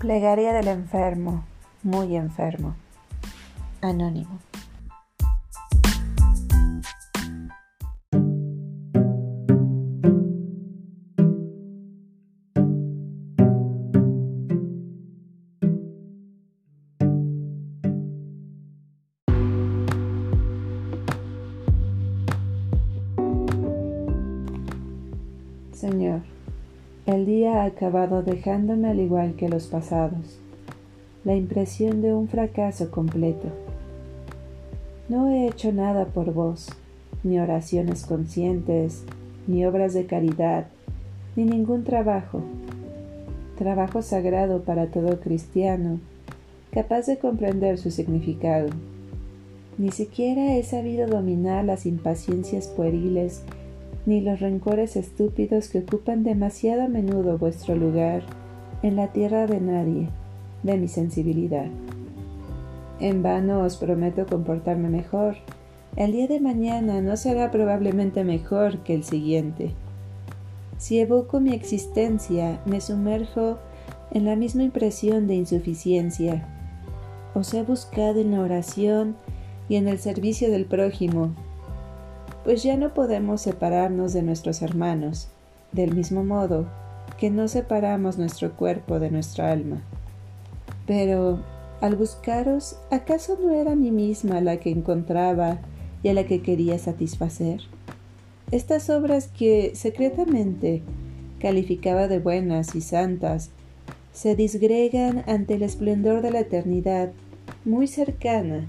Plegaria del enfermo, muy enfermo. Anónimo. Señor, el día ha acabado dejándome al igual que los pasados, la impresión de un fracaso completo. No he hecho nada por vos, ni oraciones conscientes, ni obras de caridad, ni ningún trabajo, trabajo sagrado para todo cristiano, capaz de comprender su significado. Ni siquiera he sabido dominar las impaciencias pueriles ni los rencores estúpidos que ocupan demasiado a menudo vuestro lugar en la tierra de nadie, de mi sensibilidad. En vano os prometo comportarme mejor. El día de mañana no será probablemente mejor que el siguiente. Si evoco mi existencia, me sumerjo en la misma impresión de insuficiencia. Os he buscado en la oración y en el servicio del prójimo, pues ya no podemos separarnos de nuestros hermanos, del mismo modo que no separamos nuestro cuerpo de nuestra alma. Pero, al buscaros, ¿acaso no era a mí misma la que encontraba y a la que quería satisfacer? Estas obras que secretamente calificaba de buenas y santas se disgregan ante el esplendor de la eternidad muy cercana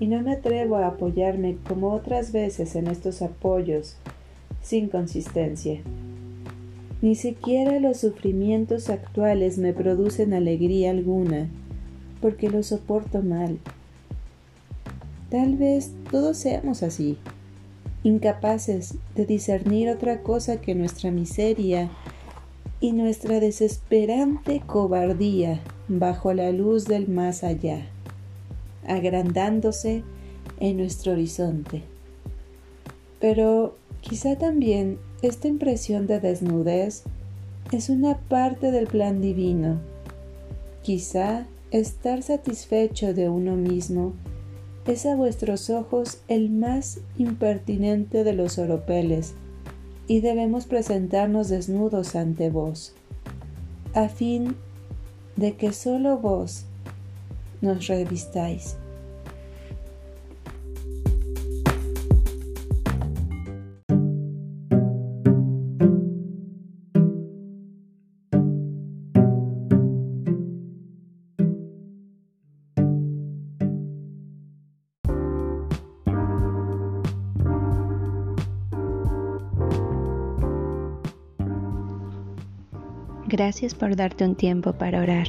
y no me atrevo a apoyarme como otras veces en estos apoyos sin consistencia. Ni siquiera los sufrimientos actuales me producen alegría alguna, porque los soporto mal. Tal vez todos seamos así, incapaces de discernir otra cosa que nuestra miseria y nuestra desesperante cobardía bajo la luz del más allá agrandándose en nuestro horizonte. Pero quizá también esta impresión de desnudez es una parte del plan divino. Quizá estar satisfecho de uno mismo es a vuestros ojos el más impertinente de los oropeles, y debemos presentarnos desnudos ante vos, a fin de que sólo vos nos revistáis. Gracias por darte un tiempo para orar